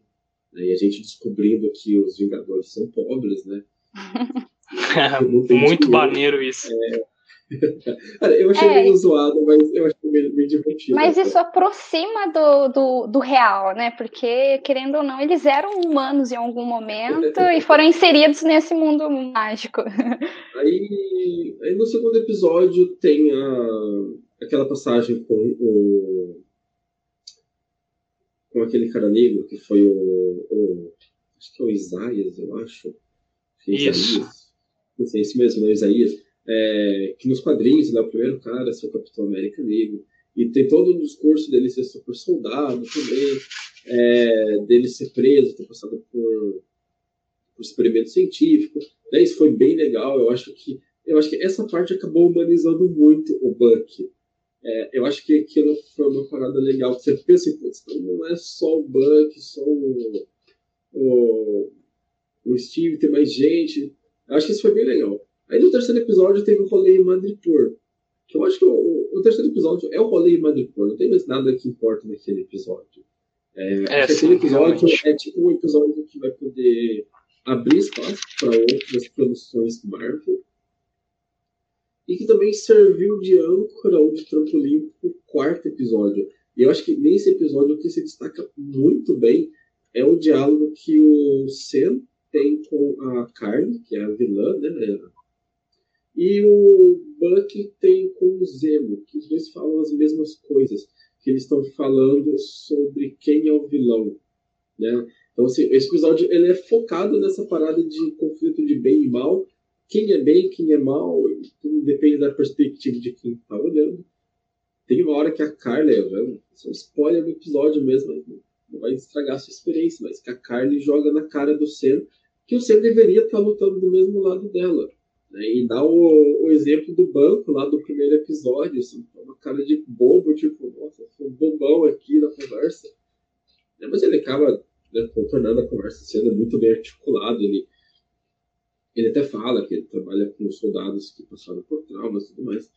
Né? E a gente descobrindo que os Vingadores são pobres, né? Muito maneiro isso. É... Eu achei é. meio zoado, mas eu achei meio, meio divertido. Mas isso aproxima do, do, do, real, né? Porque, querendo ou não, eles eram humanos em algum momento e foram inseridos nesse mundo mágico. Aí, aí no segundo episódio tem a, aquela passagem com o com aquele cara negro que foi o, o acho que é o Isaías, eu acho. Isso. Não sei, esse mesmo, né, o Isaías. É, que nos quadrinhos, né, o primeiro cara a ser o Capitão América negro. E tem todo o discurso dele ser super soldado também, é, dele ser preso, ter passado por, por experimento científico. Né, isso foi bem legal. Eu acho que eu acho que essa parte acabou humanizando muito o Buck. É, eu acho que aquilo foi uma parada legal. Você pensa assim, não é só o Buck, só o, o, o Steve, tem mais gente. Eu acho que isso foi bem legal. Aí no terceiro episódio teve o rolê em Madripoor. Que eu acho que o, o, terceiro episódio é o rolê em Madripoor. Não tem mais nada que importa naquele episódio. É, é, aquele episódio realmente. é tipo um episódio que vai poder abrir espaço para outras produções Marvel e que também serviu de âncora ou de trampolim para o quarto episódio. E eu acho que nesse episódio o que se destaca muito bem é o diálogo que o Sam tem com a Carly, que é a vilã, né? E o Buck tem com o Zemo, que os dois falam as mesmas coisas, que eles estão falando sobre quem é o vilão, né? Então, assim, esse episódio ele é focado nessa parada de conflito de bem e mal, quem é bem, quem é mal, tudo depende da perspectiva de quem está olhando. Tem uma hora que a Carly, isso é um spoiler do episódio mesmo, não vai estragar a sua experiência, mas que a Carly joga na cara do Sam que o Sam deveria estar tá lutando do mesmo lado dela. Né? E dá o, o, exemplo do banco lá do primeiro episódio, assim, uma cara de bobo, tipo, nossa, um bobão aqui na conversa. É, mas ele acaba né, contornando a conversa sendo muito bem articulado. Ele, ele até fala que ele trabalha com soldados que passaram por traumas e tudo mais.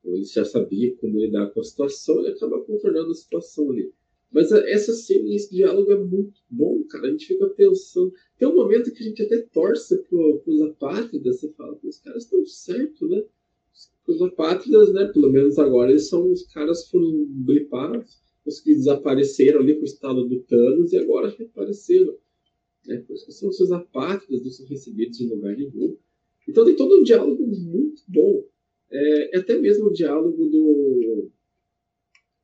Então ele já sabia como lidar com a situação, ele acaba contornando a situação ali. Mas essa cena e esse diálogo é muito bom, cara. A gente fica pensando. Tem um momento que a gente até torce pro, pros apátridas. Você fala, os caras estão certos, né? Os apátridas, né? Pelo menos agora, eles são os caras que foram blipados, os que desapareceram ali com o estado do Thanos e agora reapareceram. Né? Por isso que são os apátridas, não são recebidos em lugar nenhum. Então tem todo um diálogo muito bom. É, até mesmo o diálogo do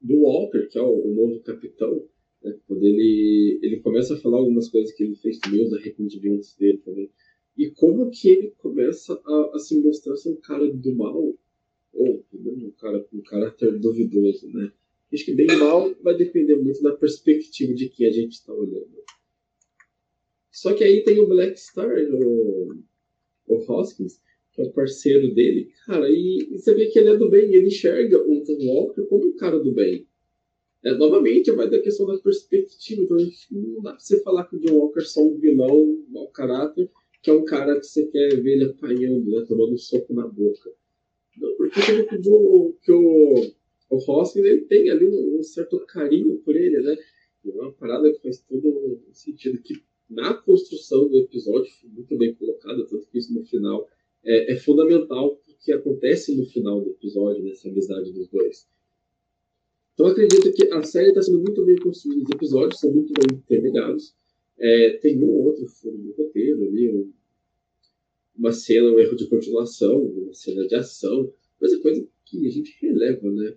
do Walker, que é o, o novo capitão, né, quando ele, ele começa a falar algumas coisas que ele fez também, os arrependimentos dele também, e como que ele começa a, a se mostrar ser um cara do mal, ou um cara um caráter duvidoso, né? Acho que bem mal vai depender muito da perspectiva de quem a gente está olhando. Só que aí tem o Black Star, o, o Hoskins, que é o parceiro dele, cara, e, você vê que ele é do bem, ele enxerga o Tom Walker como um cara do bem. É, novamente, vai da questão da perspectiva, então não dá pra você falar que o John Walker é só um vilão, um mau caráter, que é um cara que você quer ver ele apanhando, né, tomando um soco na boca. Não, porque você vê que o, que o, o Hoskins, ele tem ali um, um, certo carinho por ele, né, é uma parada que faz todo sentido, que na construção do episódio foi muito bem colocada, tanto que isso no final é, é fundamental que acontece no final do episódio, nessa amizade dos dois. Então acredito que a série está sendo muito bem construída, os episódios são muito bem interligados. É, tem um ou outro furo no roteiro ali, um, uma cena, um erro de continuação, uma cena de ação, mas é coisa que a gente releva, né?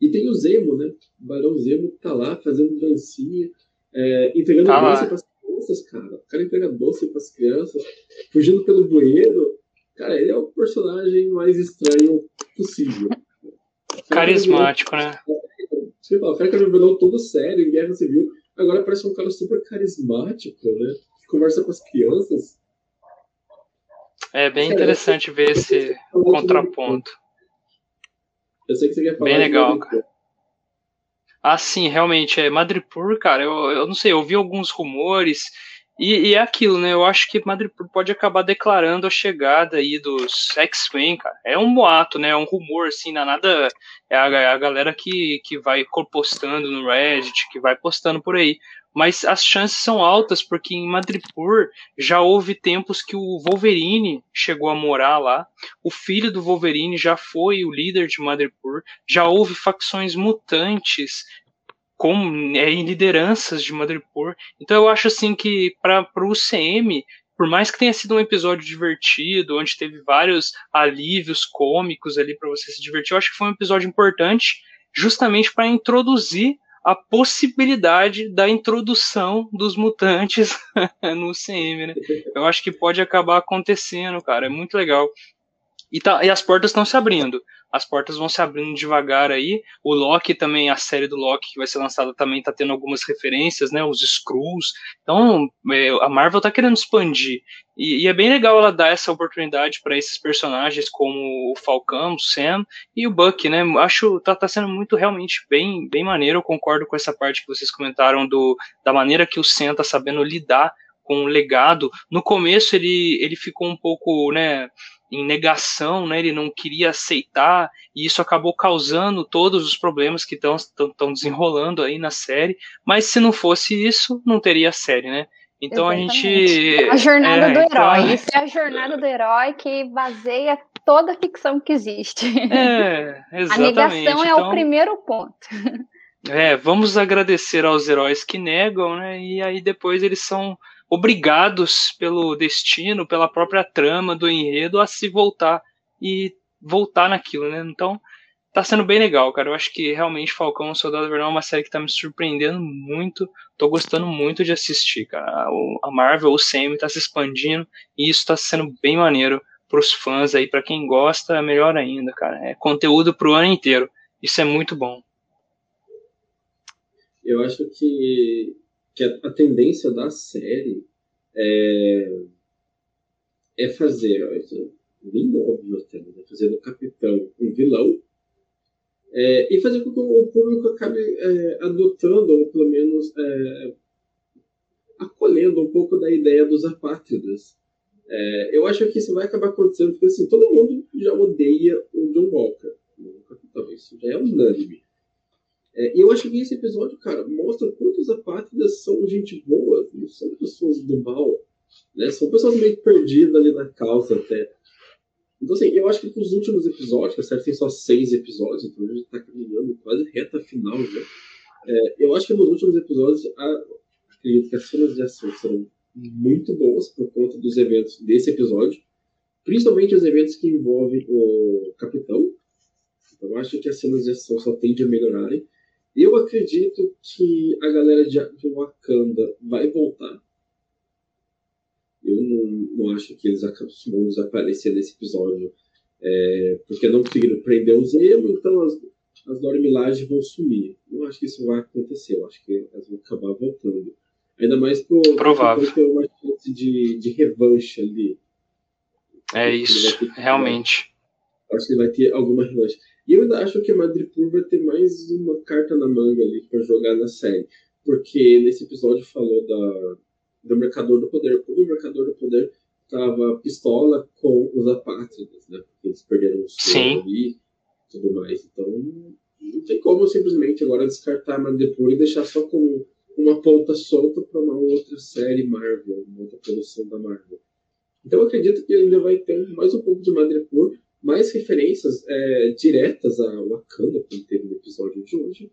E tem o Zemo, né? O Barão Zemo tá lá fazendo dancinha, é, entregando tá para as crianças, cara. O cara entrega doce para as crianças, fugindo pelo bueiro. Cara, ele é o personagem mais estranho possível. Carismático, né? Sei lá, o cara que era um vilão todo sério em Guerra Civil, agora parece um cara super carismático, né? Que conversa com as crianças. É bem interessante ver esse contraponto. Eu sei que você quer falar. Bem legal, cara. Ah, sim, realmente. É Madripoor, cara. Eu, eu não sei, eu vi alguns rumores e, e, é aquilo, né? Eu acho que Madrid pode acabar declarando a chegada aí dos X-Men, cara. É um boato, né? É um rumor, assim, não é nada. É a, é a galera que, que vai postando no Reddit, que vai postando por aí. Mas as chances são altas, porque em Madripoor já houve tempos que o Wolverine chegou a morar lá. O filho do Wolverine já foi o líder de Madripoor. Já houve facções mutantes como é, em lideranças de Madripoor. Então eu acho assim que para o UCM, por mais que tenha sido um episódio divertido, onde teve vários alívios cômicos ali para você se divertir, eu acho que foi um episódio importante justamente para introduzir a possibilidade da introdução dos mutantes no UCM, né? Eu acho que pode acabar acontecendo, cara. É muito legal. E, tá, e as portas estão se abrindo as portas vão se abrindo devagar aí. O Loki também, a série do Loki que vai ser lançada também tá tendo algumas referências, né? Os Screws. Então, é, a Marvel tá querendo expandir. E, e, é bem legal ela dar essa oportunidade para esses personagens como o Falcão, o Sam e o Buck, né? Acho tá, tá sendo muito realmente bem, bem maneiro. Eu concordo com essa parte que vocês comentaram do, da maneira que o Sam tá sabendo lidar com o legado. No começo ele, ele ficou um pouco, né? Em negação, né? Ele não queria aceitar e isso acabou causando todos os problemas que estão desenrolando aí na série. Mas se não fosse isso, não teria série, né? Então Exatamente. a gente. A jornada é, do então herói. Então... Isso é a jornada do herói que baseia toda a ficção que existe. É, exatamente. A negação é então... o primeiro ponto. É, vamos agradecer aos heróis que negam, né? E aí depois eles são obrigados pelo destino, pela própria trama do enredo a se voltar e voltar naquilo, né? Então, tá sendo bem legal, cara. Eu acho que realmente Falcão Soldado Invernal é uma série que tá me surpreendendo muito. Tô gostando muito de assistir, cara. A Marvel, o CM tá se expandindo e isso tá sendo bem maneiro pros fãs aí, para quem gosta, é melhor ainda, cara. É conteúdo pro ano inteiro. Isso é muito bom. Eu acho que, que a, a tendência da série é, é fazer, bem óbvio até, né? fazer do capitão um vilão é, e fazer com que o público acabe é, adotando, ou pelo menos é, acolhendo um pouco da ideia dos apátridas. É, eu acho que isso vai acabar acontecendo, porque assim, todo mundo já odeia o John Walker, o capitão, isso já é unânime. É, eu acho que esse episódio, cara, mostra quantos apátridas são gente boa, não são pessoas do mal, né? São pessoas meio perdidas ali na causa até. Então, assim, eu acho que nos últimos episódios, a série tem só seis episódios, então a gente está caminhando quase reta final já. É, eu acho que nos últimos episódios, a, acredito que as cenas de ação serão muito boas por conta dos eventos desse episódio, principalmente os eventos que envolvem o Capitão. Então, eu acho que as cenas de ação só tendem a melhorarem. Eu acredito que a galera de Wakanda vai voltar eu não, não acho que eles vão desaparecer nesse episódio, é, porque não conseguiram prender o Zemo, então as, as Dormilagens vão sumir. Não acho que isso vai acontecer, eu acho que elas vão acabar voltando. Ainda mais por Provável. ter uma chance de, de revanche ali. É isso, realmente. Acho que vai ter alguma revanche. E eu ainda acho que a Madripoor vai ter mais uma carta na manga ali para jogar na série. Porque nesse episódio falou da, do Mercador do Poder. Como o Mercador do Poder estava pistola com os apátridas, né? Porque eles perderam o ali e tudo mais. Então, não tem como simplesmente agora descartar a Madripoor e deixar só como uma ponta solta para uma outra série Marvel, uma outra produção da Marvel. Então, eu acredito que ainda vai ter mais um pouco de Madripoor, mais referências é, diretas a Wakanda, como teve no episódio de hoje.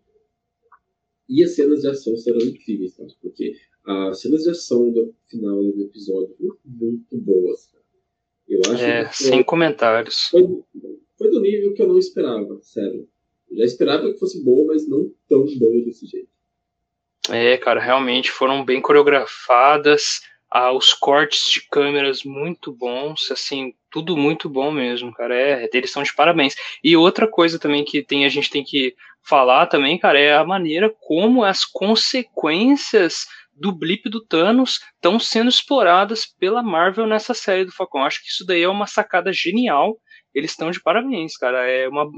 E as cenas de ação serão incríveis, tá? porque as cenas de ação do final do episódio foram muito boas. Cara. Eu acho é, sem comentários. Foi, foi, do nível que eu não esperava, sério. Eu já esperava que fosse boa, mas não tão boa desse jeito. É, cara, realmente foram bem coreografadas, ah, os cortes de câmeras muito bons, assim, tudo muito bom mesmo, cara. É, eles são de parabéns. E outra coisa também que tem, a gente tem que falar também, cara, é a maneira como as consequências do blip do Thanos estão sendo exploradas pela Marvel nessa série do Falcão. Acho que isso daí é uma sacada genial. Eles estão de parabéns, cara. É uma,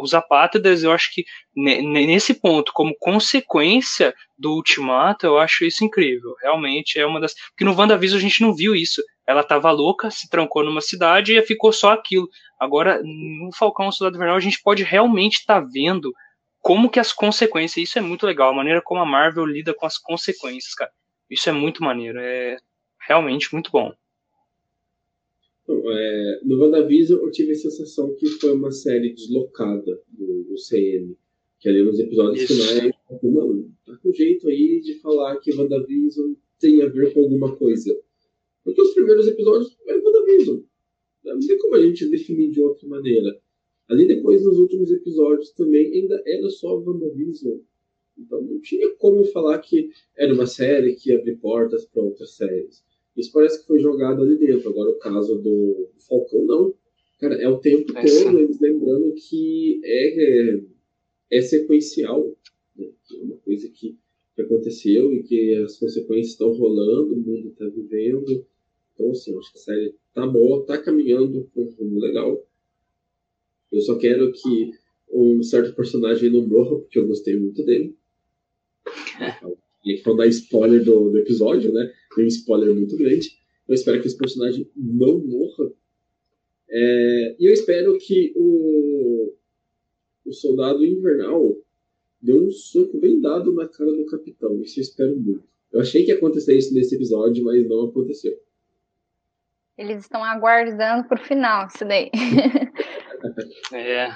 os apátridas, eu acho que nesse ponto, como consequência do Ultimato, eu acho isso incrível. Realmente é uma das. Porque no WandaVision a gente não viu isso. Ela tava louca, se trancou numa cidade e ficou só aquilo. Agora, no Falcão Soldado Invernal, a gente pode realmente estar tá vendo como que as consequências, isso é muito legal, a maneira como a Marvel lida com as consequências, cara. Isso é muito maneiro, é realmente muito bom. É, no WandaVision eu tive a sensação que foi uma série deslocada do, do CM, que ali nos episódios isso. finais, mano, tá com jeito aí de falar que WandaVision tem a ver com alguma coisa. Porque os primeiros episódios é WandaVision. Não tem como a gente definir de outra maneira. Ali depois, nos últimos episódios, também ainda era só WandaVision. Então não tinha como falar que era uma série que abre portas para outras séries. Isso parece que foi jogado ali dentro. Agora, o caso do Falcão, não. Cara, é o tempo é todo eles lembrando que é, é, é sequencial. Né? É uma coisa que, que aconteceu e que as consequências estão rolando, o mundo está vivendo. Então, assim, acho que a série tá boa, tá caminhando para um rumo legal. Eu só quero que um certo personagem não morra, porque eu gostei muito dele. E para dar spoiler do, do episódio, né? Tem um spoiler muito grande. Eu espero que esse personagem não morra. É, e eu espero que o, o soldado invernal dê um soco bem dado na cara do capitão. Isso eu espero muito. Eu achei que ia acontecer isso nesse episódio, mas não aconteceu. Eles estão aguardando pro final, isso daí. É.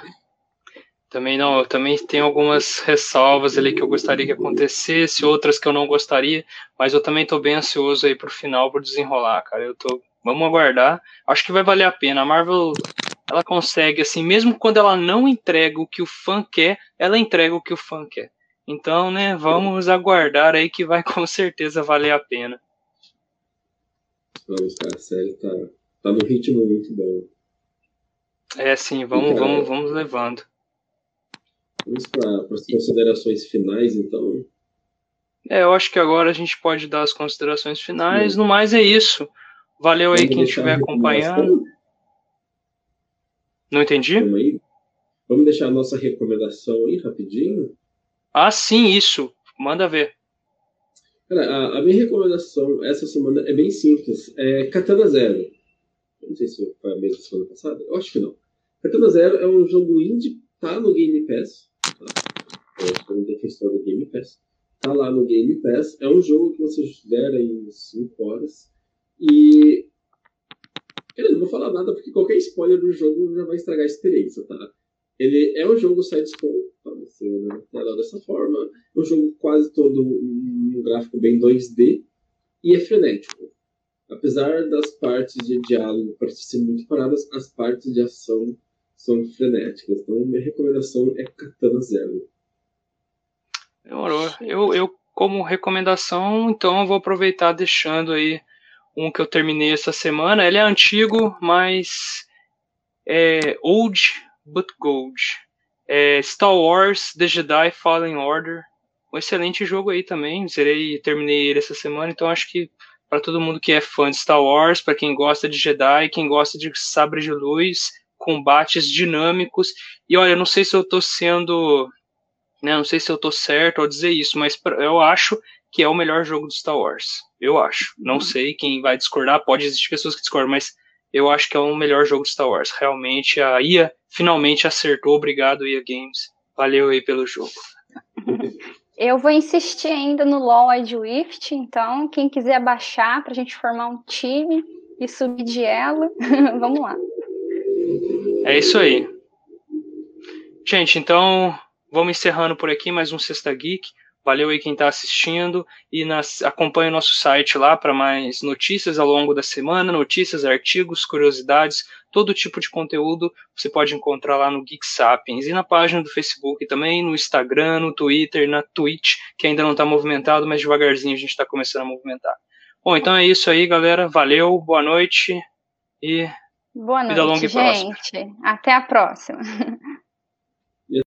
Também não, eu também tenho algumas ressalvas ali que eu gostaria que acontecesse, outras que eu não gostaria, mas eu também tô bem ansioso aí pro final, pro desenrolar, cara. Eu tô, vamos aguardar. Acho que vai valer a pena. A Marvel, ela consegue assim, mesmo quando ela não entrega o que o fã quer, ela entrega o que o fã quer. Então, né, vamos aguardar aí que vai com certeza valer a pena. Vamos, cara, a série tá, tá no ritmo muito bom. É, sim, vamos, vamos, vamos levando. Vamos para as considerações finais, então. É, eu acho que agora a gente pode dar as considerações finais. Sim. No mais é isso. Valeu aí quem estiver acompanhando. Não entendi? Vamos deixar a nossa recomendação aí rapidinho. Ah, sim, isso. Manda ver. Cara, a, a, minha recomendação essa semana é bem simples. É Katana Zero. Eu não sei se foi a mesma semana passada. Eu acho que não. Katana Zero é um jogo indie, tá no Game Pass. Tá? Eu sou um defensor do Game Pass. Tá lá no Game Pass. É um jogo que você zera em 5 horas. E. Eu não vou falar nada porque qualquer spoiler do jogo já vai estragar a experiência, tá? Ele é um jogo side-scroll, tá? Você na tela dessa forma. É um jogo quase todo um gráfico bem 2D e é frenético. Apesar das partes de diálogo parecerem muito paradas, as partes de ação são frenéticas. Então, minha recomendação é Katana Zero. Demorou. Eu, eu, como recomendação, então, eu vou aproveitar deixando aí um que eu terminei essa semana. Ele é antigo, mas é old but gold. É Star Wars The Jedi Fallen Order. Um excelente jogo aí também. Zerei terminei ele essa semana, então acho que para todo mundo que é fã de Star Wars, para quem gosta de Jedi, quem gosta de sabre de luz, combates dinâmicos. E olha, não sei se eu tô sendo, né, não sei se eu tô certo ao dizer isso, mas eu acho que é o melhor jogo do Star Wars. Eu acho. Não uhum. sei quem vai discordar, pode existir pessoas que discordam, mas eu acho que é o melhor jogo de Star Wars. Realmente a IA finalmente acertou. Obrigado, IA Games. Valeu aí pelo jogo. Eu vou insistir ainda no LoL Wift, então quem quiser baixar para a gente formar um time e subir de elo, vamos lá. É isso aí. Gente, então vamos encerrando por aqui mais um Sexta Geek. Valeu aí quem está assistindo e nas, acompanhe o nosso site lá para mais notícias ao longo da semana, notícias, artigos, curiosidades, todo tipo de conteúdo você pode encontrar lá no Geek Sapiens e na página do Facebook também, no Instagram, no Twitter, na Twitch, que ainda não está movimentado, mas devagarzinho a gente está começando a movimentar. Bom, então é isso aí, galera. Valeu, boa noite e boa noite, gente. Próxima. Até a próxima.